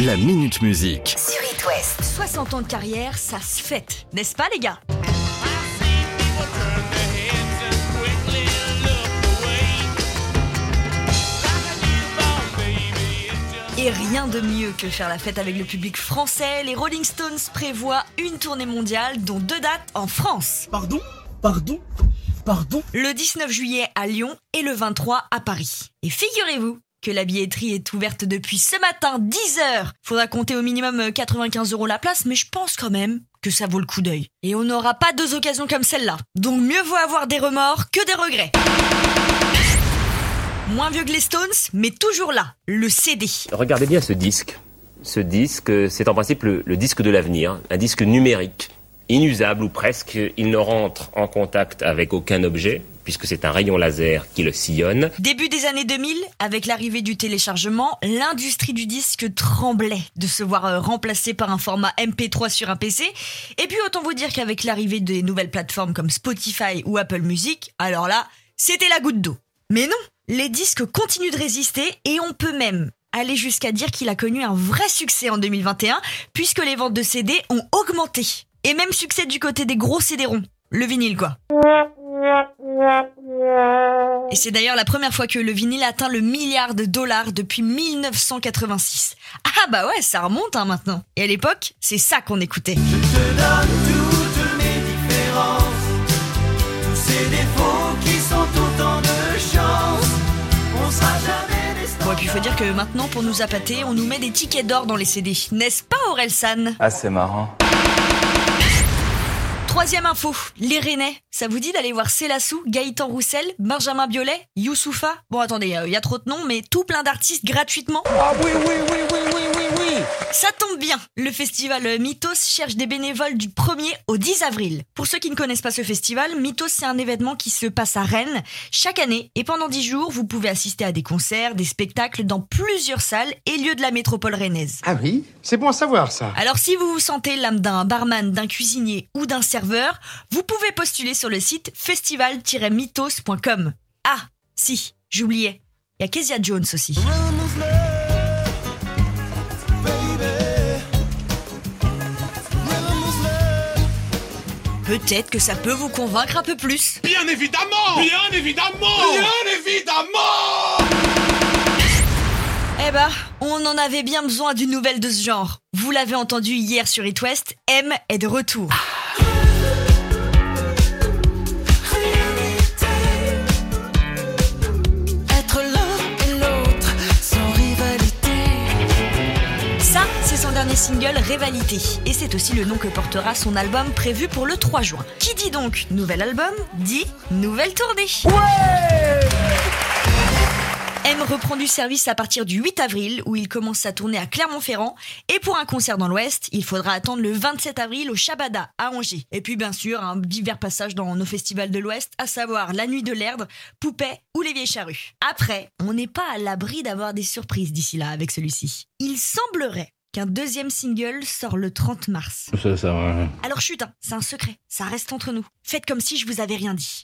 La Minute Musique. Sur It West. 60 ans de carrière, ça se fête, n'est-ce pas les gars? Et rien de mieux que faire la fête avec le public français, les Rolling Stones prévoient une tournée mondiale dont deux dates en France. Pardon? Pardon? Pardon? Le 19 juillet à Lyon et le 23 à Paris. Et figurez-vous que la billetterie est ouverte depuis ce matin 10 heures. Faudra compter au minimum 95 euros la place, mais je pense quand même que ça vaut le coup d'œil. Et on n'aura pas deux occasions comme celle-là. Donc mieux vaut avoir des remords que des regrets. Moins vieux que les Stones, mais toujours là, le CD. Regardez bien ce disque. Ce disque, c'est en principe le, le disque de l'avenir, un disque numérique, inusable ou presque. Il ne rentre en contact avec aucun objet, puisque c'est un rayon laser qui le sillonne. Début des années 2000, avec l'arrivée du téléchargement, l'industrie du disque tremblait de se voir euh, remplacée par un format MP3 sur un PC. Et puis autant vous dire qu'avec l'arrivée des nouvelles plateformes comme Spotify ou Apple Music, alors là, c'était la goutte d'eau. Mais non, les disques continuent de résister et on peut même aller jusqu'à dire qu'il a connu un vrai succès en 2021 puisque les ventes de CD ont augmenté. Et même succès du côté des gros CD-ROM. Le vinyle quoi. Et c'est d'ailleurs la première fois que le vinyle atteint le milliard de dollars depuis 1986. Ah bah ouais, ça remonte hein, maintenant. Et à l'époque, c'est ça qu'on écoutait. Je te donne toutes mes différences, tous ces défauts qui sont autant de chance. On sera jamais des stars. Bon et puis il faut dire que maintenant pour nous appâter, on nous met des tickets d'or dans les CD. N'est-ce pas Aurel San? Ah, c'est marrant. Troisième info, les Rennais. Ça vous dit d'aller voir Célassou, Gaëtan Roussel, Benjamin Biolay, Youssoufa? Bon attendez, il y a trop de noms, mais tout plein d'artistes gratuitement. Ah oui, oui, oui, oui, oui, oui, oui. Ça tombe bien, le festival Mythos cherche des bénévoles du 1er au 10 avril. Pour ceux qui ne connaissent pas ce festival, Mythos c'est un événement qui se passe à Rennes chaque année et pendant 10 jours, vous pouvez assister à des concerts, des spectacles dans plusieurs salles et lieux de la métropole rennaise. Ah oui? C'est bon à savoir ça. Alors si vous vous sentez l'âme d'un barman, d'un cuisinier ou d'un serveur, vous pouvez postuler sur le site festival-mythos.com. Ah, si, j'oubliais. Il y a Kezia Jones aussi. Peut-être que ça peut vous convaincre un peu plus. Bien évidemment Bien évidemment Bien évidemment Eh bah, on en avait bien besoin d'une nouvelle de ce genre. Vous l'avez entendu hier sur It West, M est de retour. Single Rivalité. Et c'est aussi le nom que portera son album prévu pour le 3 juin. Qui dit donc nouvel album, dit nouvelle tournée. M reprend du service à partir du 8 avril où il commence sa tournée à Clermont-Ferrand et pour un concert dans l'Ouest, il faudra attendre le 27 avril au Shabada à Angers. Et puis bien sûr, un divers passage dans nos festivals de l'Ouest, à savoir La Nuit de l'Erdre, Poupée ou Les Vieilles Charrues. Après, on n'est pas à l'abri d'avoir des surprises d'ici là avec celui-ci. Il semblerait qu'un deuxième single sort le 30 mars. Ça, ça va. Alors chut, hein, c'est un secret, ça reste entre nous. Faites comme si je vous avais rien dit.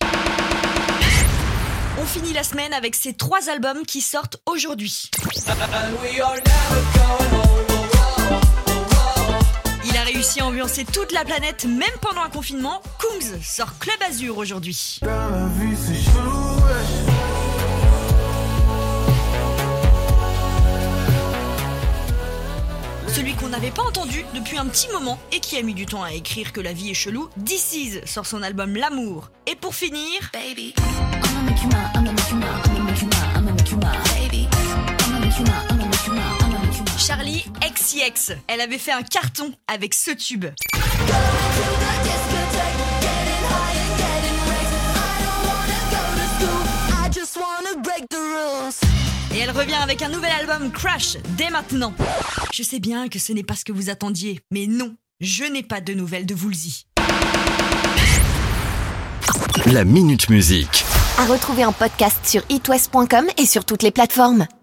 On finit la semaine avec ces trois albums qui sortent aujourd'hui. Il a réussi à ambiancer toute la planète, même pendant un confinement. Kungs sort Club Azur aujourd'hui. La vie Celui qu'on n'avait pas entendu depuis un petit moment et qui a mis du temps à écrire que la vie est chelou, Is sort son album L'amour. Et pour finir, Baby. Charlie XCX. Elle avait fait un carton avec ce tube. Break the. Et elle revient avec un nouvel album Crash dès maintenant. Je sais bien que ce n'est pas ce que vous attendiez, mais non, je n'ai pas de nouvelles de Woolsey. La Minute Musique. À retrouver en podcast sur itwest.com et sur toutes les plateformes.